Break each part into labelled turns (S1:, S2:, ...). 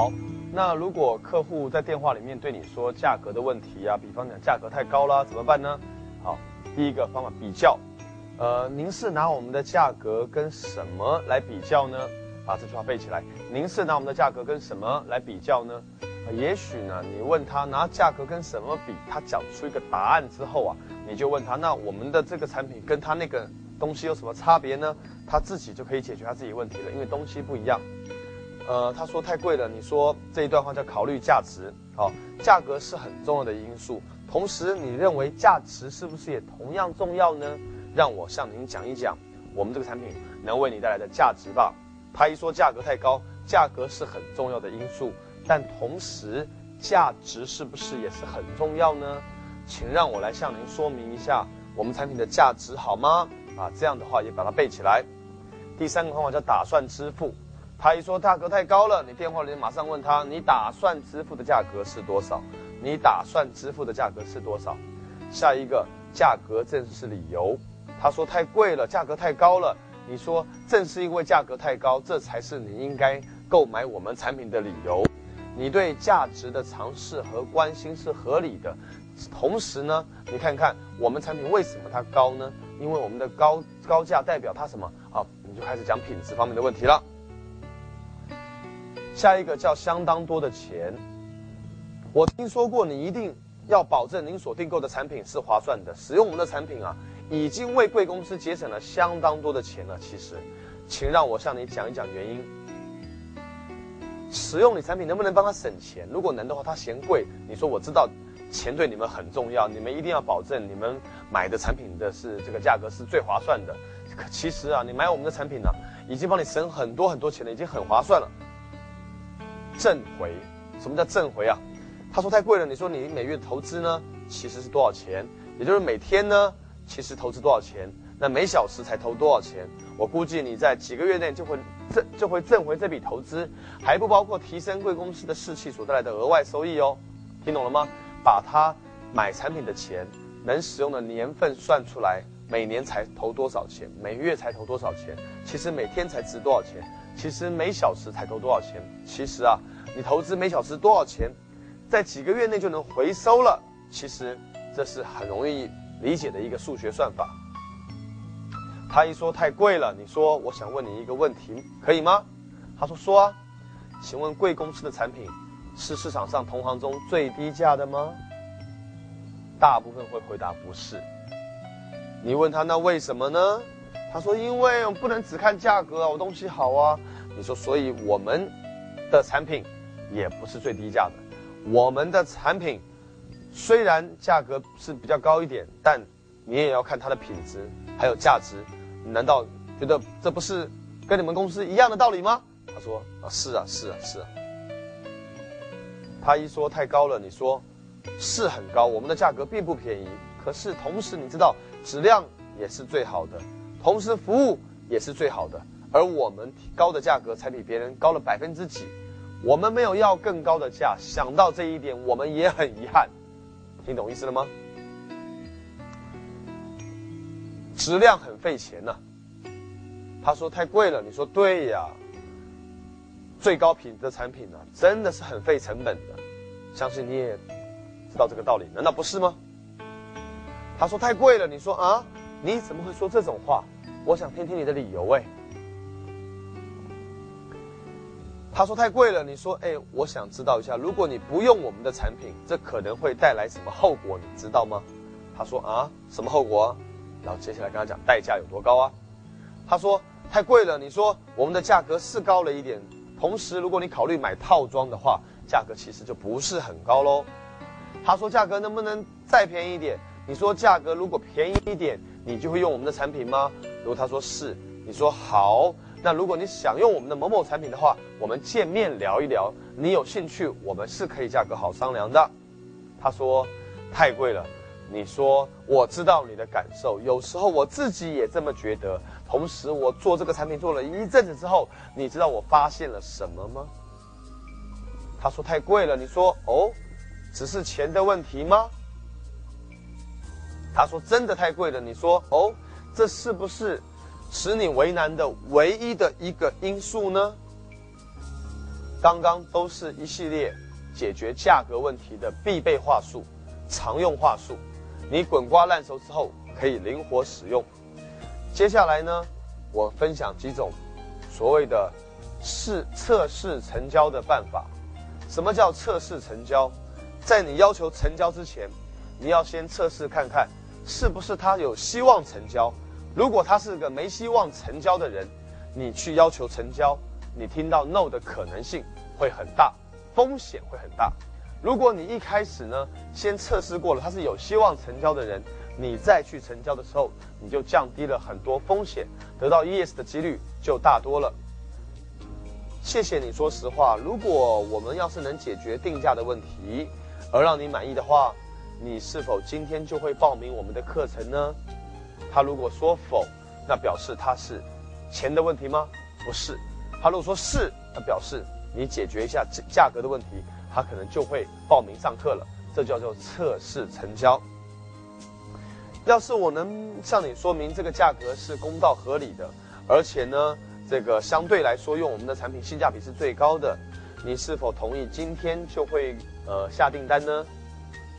S1: 好，那如果客户在电话里面对你说价格的问题啊，比方讲价格太高了，怎么办呢？好，第一个方法比较，呃，您是拿我们的价格跟什么来比较呢？把这句话背起来。您是拿我们的价格跟什么来比较呢？也许呢，你问他拿价格跟什么比，他讲出一个答案之后啊，你就问他，那我们的这个产品跟他那个东西有什么差别呢？他自己就可以解决他自己问题了，因为东西不一样。呃，他说太贵了，你说这一段话叫考虑价值。好，价格是很重要的因素，同时你认为价值是不是也同样重要呢？让我向您讲一讲我们这个产品能为你带来的价值吧。他一说价格太高，价格是很重要的因素。但同时，价值是不是也是很重要呢？请让我来向您说明一下我们产品的价值好吗？啊，这样的话也把它背起来。第三个方法叫打算支付。他一说价格太高了，你电话里马上问他，你打算支付的价格是多少？你打算支付的价格是多少？下一个价格正是理由。他说太贵了，价格太高了。你说正是因为价格太高，这才是你应该购买我们产品的理由。你对价值的尝试和关心是合理的，同时呢，你看看我们产品为什么它高呢？因为我们的高高价代表它什么啊？你就开始讲品质方面的问题了。下一个叫相当多的钱，我听说过，你一定要保证您所订购的产品是划算的。使用我们的产品啊，已经为贵公司节省了相当多的钱了。其实，请让我向你讲一讲原因。使用你产品能不能帮他省钱？如果能的话，他嫌贵，你说我知道，钱对你们很重要，你们一定要保证你们买的产品的是这个价格是最划算的。可其实啊，你买我们的产品呢，已经帮你省很多很多钱了，已经很划算了。挣回，什么叫挣回啊？他说太贵了，你说你每月投资呢，其实是多少钱？也就是每天呢，其实投资多少钱？那每小时才投多少钱？我估计你在几个月内就会挣就会挣回这笔投资，还不包括提升贵公司的士气所带来的额外收益哦。听懂了吗？把它买产品的钱能使用的年份算出来，每年才投多少钱，每月才投多少钱？其实每天才值多少钱？其实每小时才投多少钱？其实啊，你投资每小时多少钱，在几个月内就能回收了。其实这是很容易理解的一个数学算法。他一说太贵了，你说我想问你一个问题，可以吗？他说说啊，请问贵公司的产品是市场上同行中最低价的吗？大部分会回答不是。你问他那为什么呢？他说因为我不能只看价格啊，我东西好啊。你说所以我们的产品也不是最低价的，我们的产品虽然价格是比较高一点，但你也要看它的品质还有价值。难道觉得这不是跟你们公司一样的道理吗？他说啊，是啊，是啊，是啊。他一说太高了，你说是很高，我们的价格并不便宜。可是同时你知道，质量也是最好的，同时服务也是最好的。而我们高的价格才比别人高了百分之几，我们没有要更高的价。想到这一点，我们也很遗憾。听懂意思了吗？质量很费钱呐，他说太贵了，你说对呀。最高品质的产品呢，真的是很费成本的，相信你也知道这个道理，难道不是吗？他说太贵了，你说啊，你怎么会说这种话？我想听听你的理由哎。他说太贵了，你说哎，我想知道一下，如果你不用我们的产品，这可能会带来什么后果，你知道吗？他说啊，什么后果？然后接下来跟他讲代价有多高啊？他说太贵了。你说我们的价格是高了一点，同时如果你考虑买套装的话，价格其实就不是很高喽。他说价格能不能再便宜一点？你说价格如果便宜一点，你就会用我们的产品吗？如果他说是，你说好。那如果你想用我们的某某产品的话，我们见面聊一聊。你有兴趣，我们是可以价格好商量的。他说太贵了。你说我知道你的感受，有时候我自己也这么觉得。同时，我做这个产品做了一阵子之后，你知道我发现了什么吗？他说太贵了。你说哦，只是钱的问题吗？他说真的太贵了。你说哦，这是不是使你为难的唯一的一个因素呢？刚刚都是一系列解决价格问题的必备话术、常用话术，你滚瓜烂熟之后可以灵活使用。接下来呢，我分享几种所谓的试测试成交的办法。什么叫测试成交？在你要求成交之前，你要先测试看看是不是他有希望成交。如果他是个没希望成交的人，你去要求成交，你听到 no 的可能性会很大，风险会很大。如果你一开始呢，先测试过了他是有希望成交的人，你再去成交的时候，你就降低了很多风险，得到 yes 的几率就大多了。谢谢你说实话。如果我们要是能解决定价的问题，而让你满意的话，你是否今天就会报名我们的课程呢？他如果说否，那表示他是钱的问题吗？不是。他如果说是，那表示你解决一下价价格的问题，他可能就会报名上课了。这叫做测试成交。要是我能向你说明这个价格是公道合理的，而且呢？这个相对来说，用我们的产品性价比是最高的，你是否同意今天就会呃下订单呢？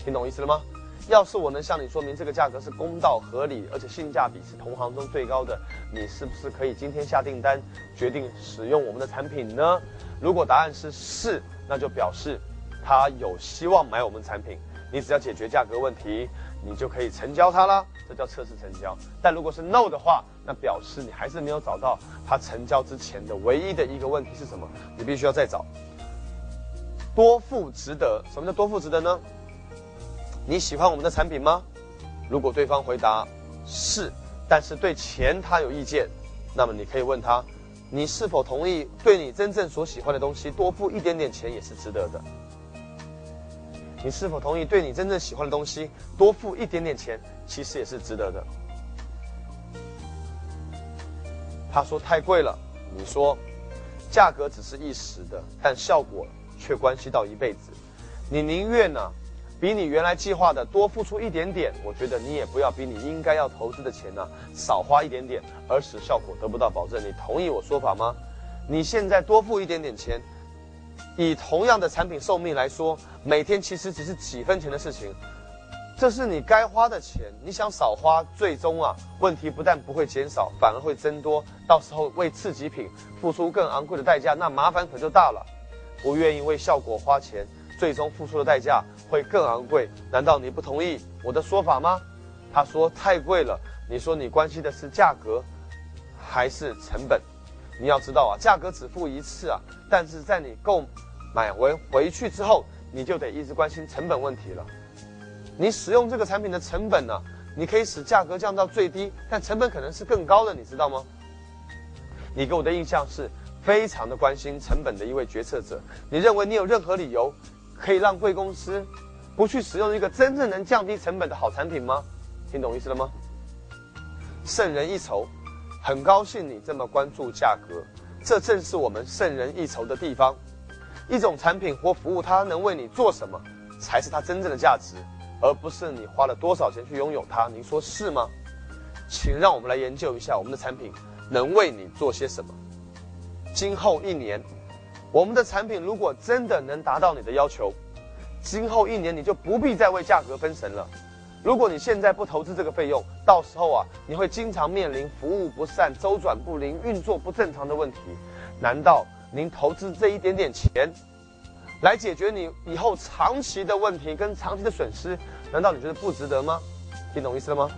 S1: 听懂意思了吗？要是我能向你说明这个价格是公道合理，而且性价比是同行中最高的，你是不是可以今天下订单，决定使用我们的产品呢？如果答案是是，那就表示他有希望买我们产品，你只要解决价格问题。你就可以成交它了，这叫测试成交。但如果是 no 的话，那表示你还是没有找到它成交之前的唯一的一个问题是什么？你必须要再找。多付值得？什么叫多付值得呢？你喜欢我们的产品吗？如果对方回答是，但是对钱他有意见，那么你可以问他，你是否同意对你真正所喜欢的东西多付一点点钱也是值得的？你是否同意对你真正喜欢的东西多付一点点钱，其实也是值得的？他说太贵了，你说价格只是一时的，但效果却关系到一辈子。你宁愿呢，比你原来计划的多付出一点点，我觉得你也不要比你应该要投资的钱呢少花一点点，而使效果得不到保证。你同意我说法吗？你现在多付一点点钱。以同样的产品寿命来说，每天其实只是几分钱的事情，这是你该花的钱。你想少花，最终啊，问题不但不会减少，反而会增多。到时候为次级品付出更昂贵的代价，那麻烦可就大了。不愿意为效果花钱，最终付出的代价会更昂贵。难道你不同意我的说法吗？他说太贵了。你说你关心的是价格，还是成本？你要知道啊，价格只付一次啊，但是在你购买回回去之后，你就得一直关心成本问题了。你使用这个产品的成本呢，你可以使价格降到最低，但成本可能是更高的，你知道吗？你给我的印象是非常的关心成本的一位决策者。你认为你有任何理由可以让贵公司不去使用一个真正能降低成本的好产品吗？听懂意思了吗？胜人一筹。很高兴你这么关注价格，这正是我们胜人一筹的地方。一种产品或服务，它能为你做什么，才是它真正的价值，而不是你花了多少钱去拥有它。您说是吗？请让我们来研究一下我们的产品能为你做些什么。今后一年，我们的产品如果真的能达到你的要求，今后一年你就不必再为价格分神了。如果你现在不投资这个费用，到时候啊，你会经常面临服务不善、周转不灵、运作不正常的问题。难道您投资这一点点钱，来解决你以后长期的问题跟长期的损失，难道你觉得不值得吗？听懂意思了吗？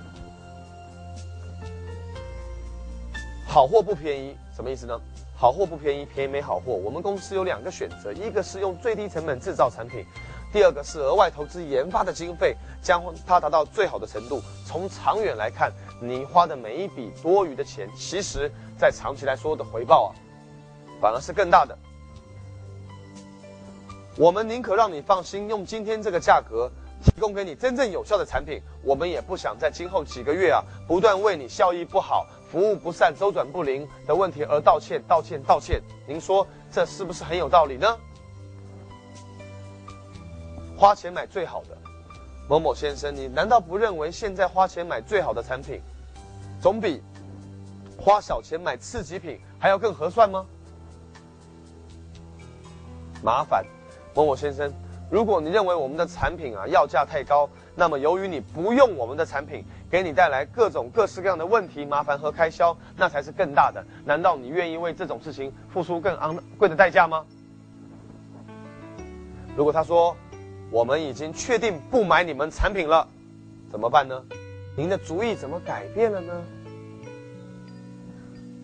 S1: 好货不便宜，什么意思呢？好货不便宜，便宜没好货。我们公司有两个选择，一个是用最低成本制造产品。第二个是额外投资研发的经费，将它达到最好的程度。从长远来看，你花的每一笔多余的钱，其实在长期来说的回报啊，反而是更大的。我们宁可让你放心，用今天这个价格提供给你真正有效的产品。我们也不想在今后几个月啊，不断为你效益不好、服务不善、周转不灵的问题而道歉、道歉、道歉。您说这是不是很有道理呢？花钱买最好的，某某先生，你难道不认为现在花钱买最好的产品，总比花小钱买次级品还要更合算吗？麻烦某某先生，如果你认为我们的产品啊要价太高，那么由于你不用我们的产品，给你带来各种各式各样的问题、麻烦和开销，那才是更大的。难道你愿意为这种事情付出更昂贵的代价吗？如果他说我们已经确定不买你们产品了，怎么办呢？您的主意怎么改变了呢？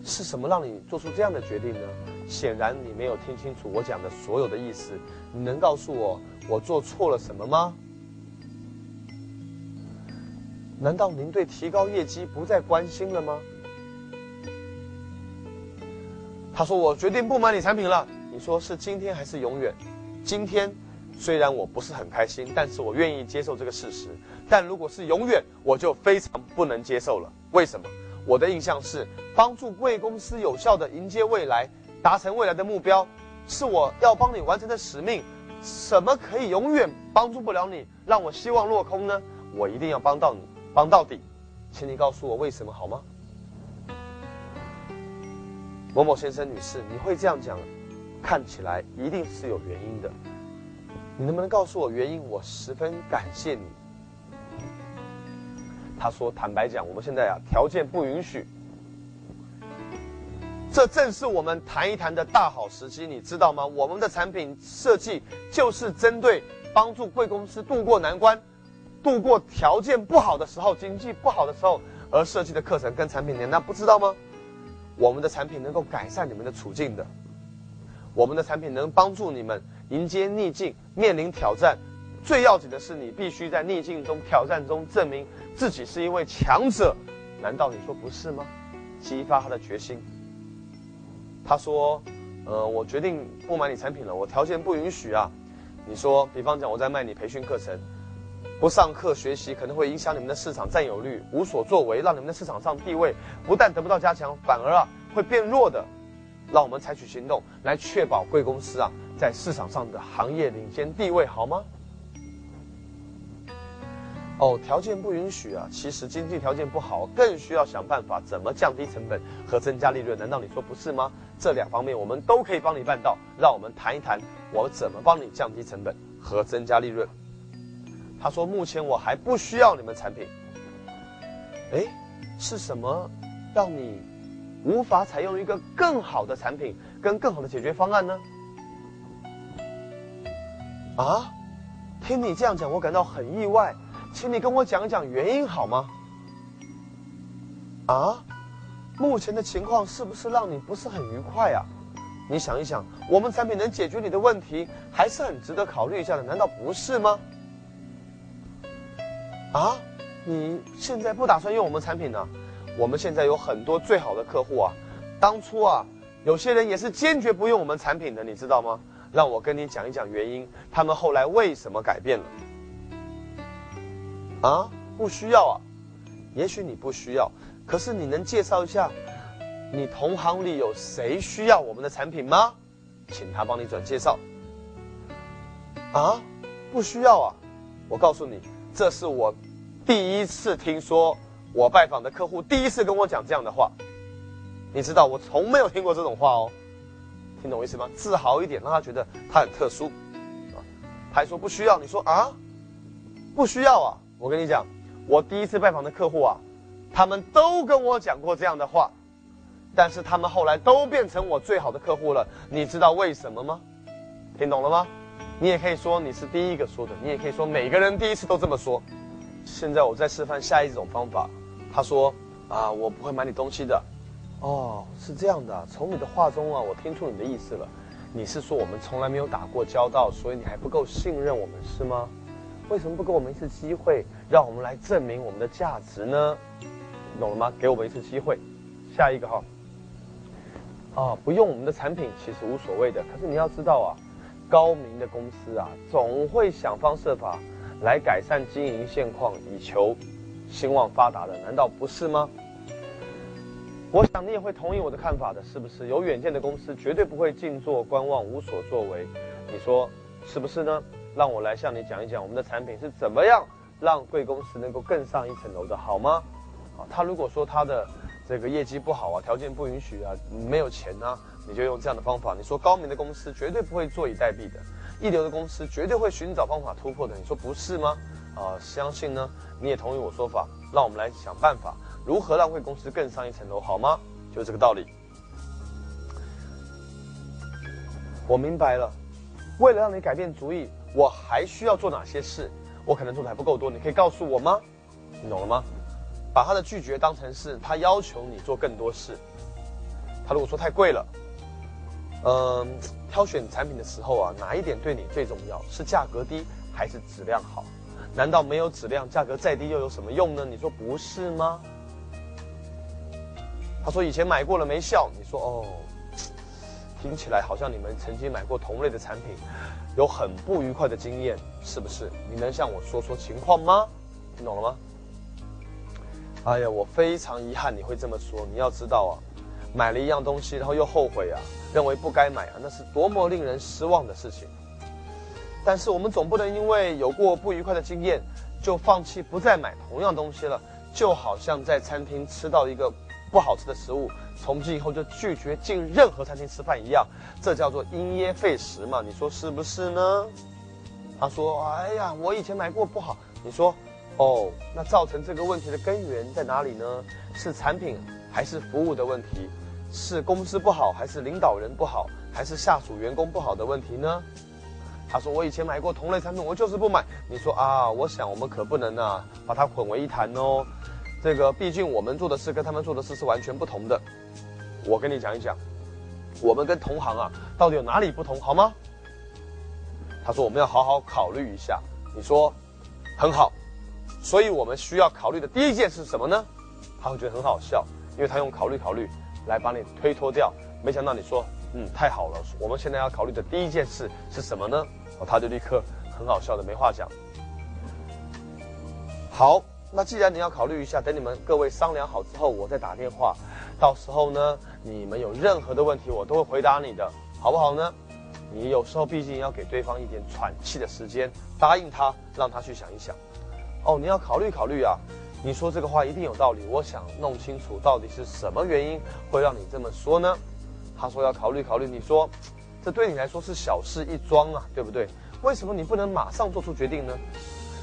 S1: 是什么让你做出这样的决定呢？显然你没有听清楚我讲的所有的意思。你能告诉我我做错了什么吗？难道您对提高业绩不再关心了吗？他说：“我决定不买你产品了。”你说是今天还是永远？今天虽然我不是很开心，但是我愿意接受这个事实。但如果是永远，我就非常不能接受了。为什么？我的印象是帮助贵公司有效的迎接未来，达成未来的目标，是我要帮你完成的使命。什么可以永远帮助不了你，让我希望落空呢？我一定要帮到你，帮到底。请你告诉我为什么好吗？某某先生、女士，你会这样讲，看起来一定是有原因的。你能不能告诉我原因？我十分感谢你。他说：“坦白讲，我们现在啊，条件不允许。这正是我们谈一谈的大好时机，你知道吗？我们的产品设计就是针对帮助贵公司渡过难关、度过条件不好的时候、经济不好的时候而设计的课程跟产品，你难道不知道吗？我们的产品能够改善你们的处境的，我们的产品能帮助你们迎接逆境、面临挑战。最要紧的是，你必须在逆境中、挑战中证明。”自己是一位强者，难道你说不是吗？激发他的决心。他说：“呃，我决定不买你产品了，我条件不允许啊。”你说，比方讲，我在卖你培训课程，不上课学习可能会影响你们的市场占有率，无所作为，让你们的市场上地位不但得不到加强，反而啊会变弱的。让我们采取行动来确保贵公司啊在市场上的行业领先地位，好吗？哦，条件不允许啊！其实经济条件不好，更需要想办法怎么降低成本和增加利润。难道你说不是吗？这两方面我们都可以帮你办到。让我们谈一谈，我怎么帮你降低成本和增加利润。他说：“目前我还不需要你们产品。”哎，是什么让你无法采用一个更好的产品跟更好的解决方案呢？啊，听你这样讲，我感到很意外。请你跟我讲讲原因好吗？啊，目前的情况是不是让你不是很愉快啊？你想一想，我们产品能解决你的问题，还是很值得考虑一下的，难道不是吗？啊，你现在不打算用我们产品呢？我们现在有很多最好的客户啊，当初啊，有些人也是坚决不用我们产品的，你知道吗？让我跟你讲一讲原因，他们后来为什么改变了？啊，不需要啊，也许你不需要，可是你能介绍一下，你同行里有谁需要我们的产品吗？请他帮你转介绍。啊，不需要啊，我告诉你，这是我第一次听说，我拜访的客户第一次跟我讲这样的话。你知道，我从没有听过这种话哦，听懂我意思吗？自豪一点，让他觉得他很特殊。啊，还说不需要，你说啊，不需要啊。我跟你讲，我第一次拜访的客户啊，他们都跟我讲过这样的话，但是他们后来都变成我最好的客户了。你知道为什么吗？听懂了吗？你也可以说你是第一个说的，你也可以说每个人第一次都这么说。现在我在示范下一种方法。他说啊，我不会买你东西的。哦，是这样的，从你的话中啊，我听出你的意思了。你是说我们从来没有打过交道，所以你还不够信任我们是吗？为什么不给我们一次机会，让我们来证明我们的价值呢？懂了吗？给我们一次机会。下一个哈。啊，不用我们的产品其实无所谓的，可是你要知道啊，高明的公司啊，总会想方设法来改善经营现况，以求兴旺发达的，难道不是吗？我想你也会同意我的看法的，是不是？有远见的公司绝对不会静坐观望、无所作为，你说是不是呢？让我来向你讲一讲我们的产品是怎么样让贵公司能够更上一层楼的，好吗？啊，他如果说他的这个业绩不好啊，条件不允许啊，没有钱啊，你就用这样的方法。你说高明的公司绝对不会坐以待毙的，一流的公司绝对会寻找方法突破的。你说不是吗？啊，相信呢，你也同意我说法。让我们来想办法，如何让贵公司更上一层楼，好吗？就是这个道理。我明白了。为了让你改变主意，我还需要做哪些事？我可能做的还不够多，你可以告诉我吗？你懂了吗？把他的拒绝当成是他要求你做更多事。他如果说太贵了，嗯，挑选产品的时候啊，哪一点对你最重要？是价格低还是质量好？难道没有质量，价格再低又有什么用呢？你说不是吗？他说以前买过了没效。你说哦，听起来好像你们曾经买过同类的产品，有很不愉快的经验，是不是？你能向我说说情况吗？听懂了吗？哎呀，我非常遗憾你会这么说。你要知道啊，买了一样东西，然后又后悔啊，认为不该买啊，那是多么令人失望的事情。但是我们总不能因为有过不愉快的经验，就放弃不再买同样东西了。就好像在餐厅吃到一个不好吃的食物，从今以后就拒绝进任何餐厅吃饭一样，这叫做因噎废食嘛？你说是不是呢？他说：“哎呀，我以前买过不好。”你说。哦，那造成这个问题的根源在哪里呢？是产品还是服务的问题？是公司不好，还是领导人不好，还是下属员工不好的问题呢？他说：“我以前买过同类产品，我就是不买。”你说啊，我想我们可不能啊，把它混为一谈哦。这个毕竟我们做的事跟他们做的事是完全不同的。我跟你讲一讲，我们跟同行啊，到底有哪里不同，好吗？他说：“我们要好好考虑一下。”你说，很好。所以我们需要考虑的第一件事什么呢？他会觉得很好笑，因为他用考虑考虑来把你推脱掉。没想到你说，嗯，太好了。我们现在要考虑的第一件事是什么呢？哦，他就立刻很好笑的没话讲。好，那既然你要考虑一下，等你们各位商量好之后，我再打电话。到时候呢，你们有任何的问题，我都会回答你的，好不好呢？你有时候毕竟要给对方一点喘气的时间，答应他，让他去想一想。哦，你要考虑考虑啊！你说这个话一定有道理。我想弄清楚到底是什么原因会让你这么说呢？他说要考虑考虑。你说，这对你来说是小事一桩啊，对不对？为什么你不能马上做出决定呢？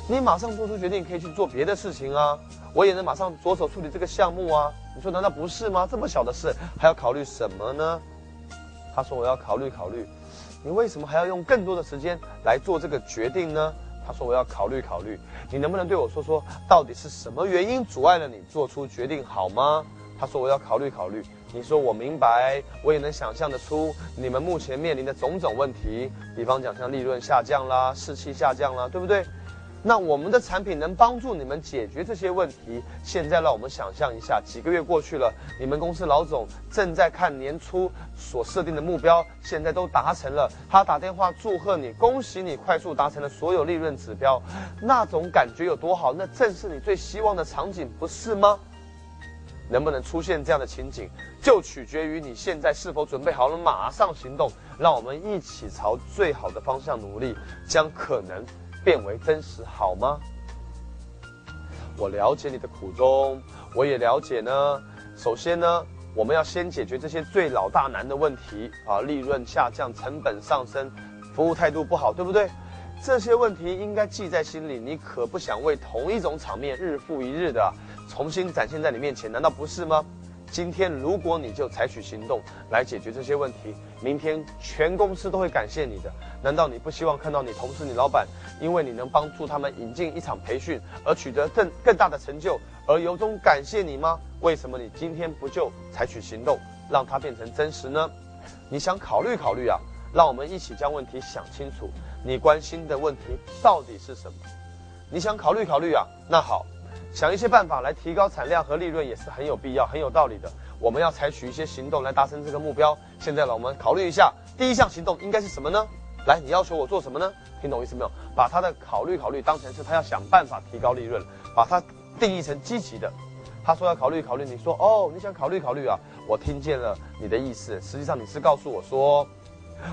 S1: 你马上做出决定可以去做别的事情啊！我也能马上着手处理这个项目啊！你说难道不是吗？这么小的事还要考虑什么呢？他说我要考虑考虑。你为什么还要用更多的时间来做这个决定呢？他说：“我要考虑考虑，你能不能对我说说，到底是什么原因阻碍了你做出决定，好吗？”他说：“我要考虑考虑。”你说：“我明白，我也能想象得出你们目前面临的种种问题，比方讲像利润下降啦、士气下降啦，对不对？”那我们的产品能帮助你们解决这些问题。现在让我们想象一下，几个月过去了，你们公司老总正在看年初所设定的目标，现在都达成了。他打电话祝贺你，恭喜你快速达成了所有利润指标，那种感觉有多好？那正是你最希望的场景，不是吗？能不能出现这样的情景，就取决于你现在是否准备好了，马上行动。让我们一起朝最好的方向努力，将可能。变为真实好吗？我了解你的苦衷，我也了解呢。首先呢，我们要先解决这些最老大难的问题啊，利润下降、成本上升、服务态度不好，对不对？这些问题应该记在心里。你可不想为同一种场面日复一日的重新展现在你面前，难道不是吗？今天如果你就采取行动来解决这些问题，明天全公司都会感谢你的。难道你不希望看到你同事、你老板，因为你能帮助他们引进一场培训而取得更更大的成就，而由衷感谢你吗？为什么你今天不就采取行动，让它变成真实呢？你想考虑考虑啊？让我们一起将问题想清楚。你关心的问题到底是什么？你想考虑考虑啊？那好。想一些办法来提高产量和利润也是很有必要、很有道理的。我们要采取一些行动来达成这个目标。现在呢，我们考虑一下，第一项行动应该是什么呢？来，你要求我做什么呢？听懂意思没有？把他的考虑考虑当成是他要想办法提高利润，把它定义成积极的。他说要考虑考虑，你说哦，你想考虑考虑啊？我听见了你的意思。实际上你是告诉我说，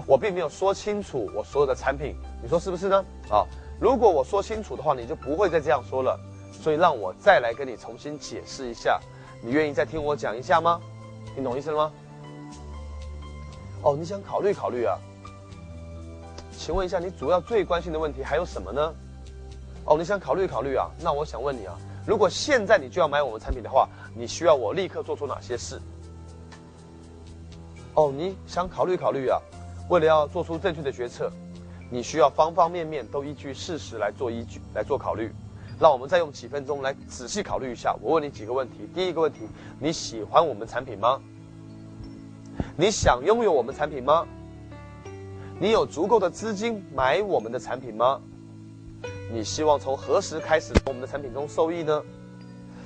S1: 我并没有说清楚我所有的产品，你说是不是呢？啊，如果我说清楚的话，你就不会再这样说了。所以让我再来跟你重新解释一下，你愿意再听我讲一下吗？你懂意思了吗？哦，你想考虑考虑啊？请问一下，你主要最关心的问题还有什么呢？哦，你想考虑考虑啊？那我想问你啊，如果现在你就要买我们产品的话，你需要我立刻做出哪些事？哦，你想考虑考虑啊？为了要做出正确的决策，你需要方方面面都依据事实来做依据来做考虑。让我们再用几分钟来仔细考虑一下。我问你几个问题。第一个问题，你喜欢我们产品吗？你想拥有我们产品吗？你有足够的资金买我们的产品吗？你希望从何时开始从我们的产品中受益呢？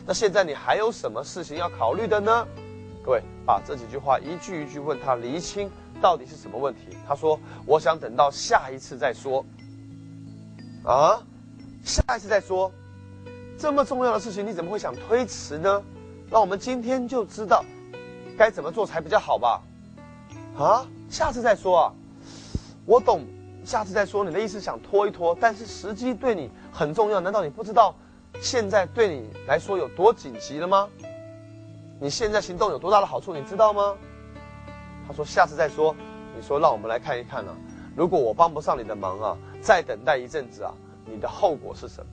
S1: 那现在你还有什么事情要考虑的呢？各位，把这几句话一句一句问他，厘清到底是什么问题。他说：“我想等到下一次再说。”啊，下一次再说，这么重要的事情你怎么会想推迟呢？那我们今天就知道该怎么做才比较好吧？啊，下次再说啊，我懂。下次再说，你的意思想拖一拖，但是时机对你很重要，难道你不知道现在对你来说有多紧急了吗？你现在行动有多大的好处，你知道吗？他说下次再说。你说让我们来看一看呢，如果我帮不上你的忙啊，再等待一阵子啊，你的后果是什么？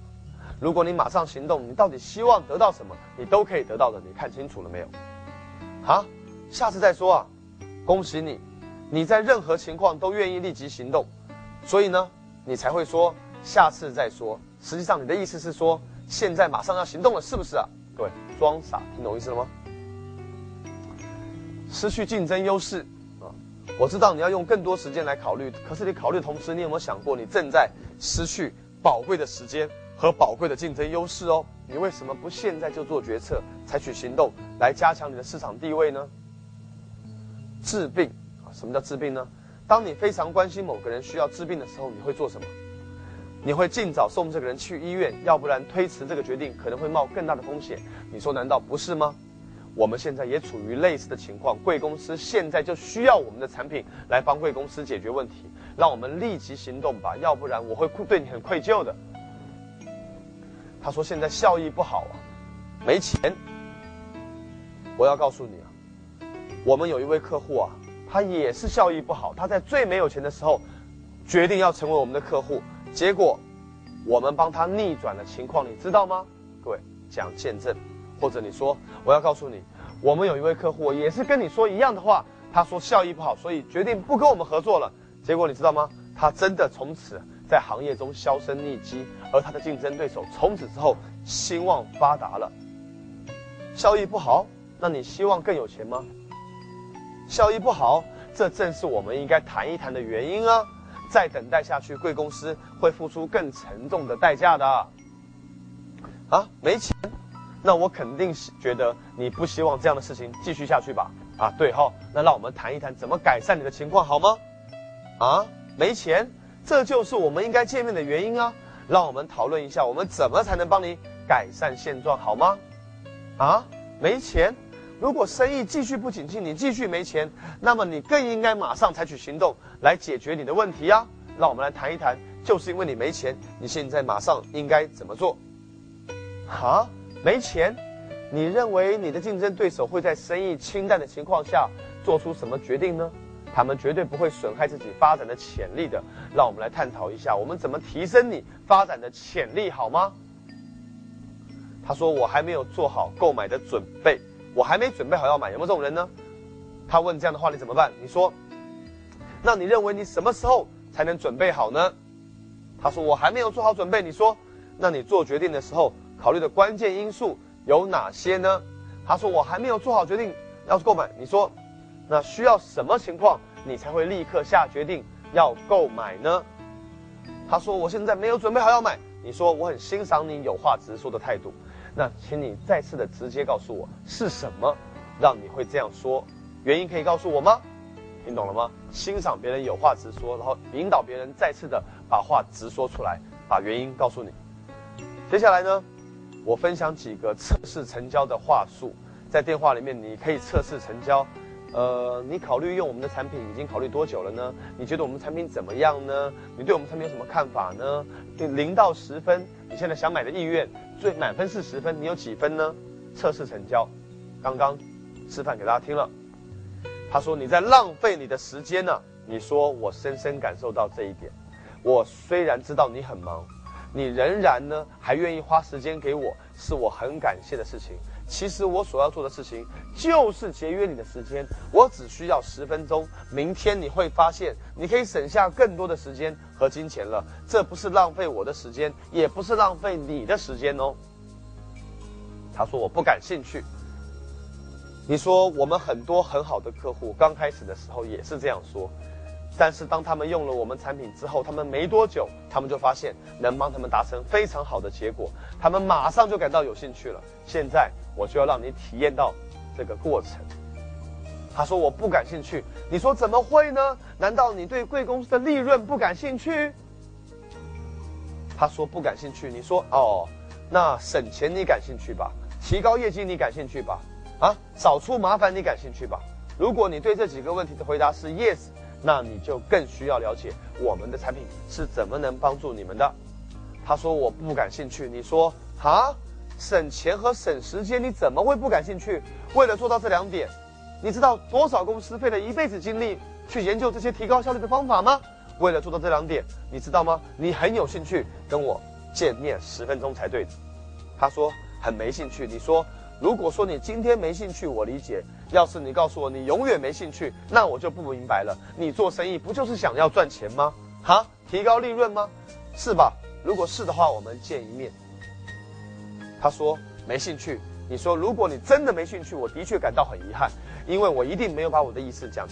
S1: 如果你马上行动，你到底希望得到什么？你都可以得到的，你看清楚了没有？好，下次再说啊，恭喜你，你在任何情况都愿意立即行动。所以呢，你才会说下次再说。实际上，你的意思是说现在马上要行动了，是不是啊？各位，装傻，听懂意思了吗？失去竞争优势啊！我知道你要用更多时间来考虑，可是你考虑同时，你有没有想过你正在失去宝贵的时间和宝贵的竞争优势哦？你为什么不现在就做决策，采取行动来加强你的市场地位呢？治病啊？什么叫治病呢？当你非常关心某个人需要治病的时候，你会做什么？你会尽早送这个人去医院，要不然推迟这个决定可能会冒更大的风险。你说难道不是吗？我们现在也处于类似的情况，贵公司现在就需要我们的产品来帮贵公司解决问题，让我们立即行动吧，要不然我会对你很愧疚的。他说现在效益不好啊，没钱。我要告诉你啊，我们有一位客户啊。他也是效益不好，他在最没有钱的时候，决定要成为我们的客户，结果，我们帮他逆转了情况，你知道吗？各位讲见证，或者你说我要告诉你，我们有一位客户也是跟你说一样的话，他说效益不好，所以决定不跟我们合作了。结果你知道吗？他真的从此在行业中销声匿迹，而他的竞争对手从此之后兴旺发达了。效益不好，那你希望更有钱吗？效益不好，这正是我们应该谈一谈的原因啊！再等待下去，贵公司会付出更沉重的代价的。啊，没钱，那我肯定是觉得你不希望这样的事情继续下去吧？啊，对哈，那让我们谈一谈怎么改善你的情况好吗？啊，没钱，这就是我们应该见面的原因啊！让我们讨论一下，我们怎么才能帮你改善现状好吗？啊，没钱。如果生意继续不景气，你继续没钱，那么你更应该马上采取行动来解决你的问题呀。让我们来谈一谈，就是因为你没钱，你现在马上应该怎么做？哈，没钱，你认为你的竞争对手会在生意清淡的情况下做出什么决定呢？他们绝对不会损害自己发展的潜力的。让我们来探讨一下，我们怎么提升你发展的潜力，好吗？他说：“我还没有做好购买的准备。”我还没准备好要买，有没有这种人呢？他问这样的话，你怎么办？你说，那你认为你什么时候才能准备好呢？他说我还没有做好准备。你说，那你做决定的时候考虑的关键因素有哪些呢？他说我还没有做好决定要购买。你说，那需要什么情况你才会立刻下决定要购买呢？他说我现在没有准备好要买。你说我很欣赏你有话直说的态度。那请你再次的直接告诉我是什么，让你会这样说？原因可以告诉我吗？听懂了吗？欣赏别人有话直说，然后引导别人再次的把话直说出来，把原因告诉你。接下来呢，我分享几个测试成交的话术，在电话里面你可以测试成交。呃，你考虑用我们的产品已经考虑多久了呢？你觉得我们产品怎么样呢？你对我们产品有什么看法呢？零到十分，你现在想买的意愿最满分是十分，你有几分呢？测试成交，刚刚示范给大家听了。他说你在浪费你的时间呢。你说我深深感受到这一点。我虽然知道你很忙，你仍然呢还愿意花时间给我，是我很感谢的事情。其实我所要做的事情就是节约你的时间，我只需要十分钟。明天你会发现，你可以省下更多的时间和金钱了。这不是浪费我的时间，也不是浪费你的时间哦。他说我不感兴趣。你说我们很多很好的客户刚开始的时候也是这样说。但是当他们用了我们产品之后，他们没多久，他们就发现能帮他们达成非常好的结果，他们马上就感到有兴趣了。现在我就要让你体验到这个过程。他说我不感兴趣，你说怎么会呢？难道你对贵公司的利润不感兴趣？他说不感兴趣，你说哦，那省钱你感兴趣吧？提高业绩你感兴趣吧？啊，少出麻烦你感兴趣吧？如果你对这几个问题的回答是 yes。那你就更需要了解我们的产品是怎么能帮助你们的。他说我不感兴趣。你说啊，省钱和省时间，你怎么会不感兴趣？为了做到这两点，你知道多少公司费了一辈子精力去研究这些提高效率的方法吗？为了做到这两点，你知道吗？你很有兴趣跟我见面十分钟才对。他说很没兴趣。你说。如果说你今天没兴趣，我理解；要是你告诉我你永远没兴趣，那我就不明白了。你做生意不就是想要赚钱吗？哈，提高利润吗？是吧？如果是的话，我们见一面。他说没兴趣。你说如果你真的没兴趣，我的确感到很遗憾，因为我一定没有把我的意思讲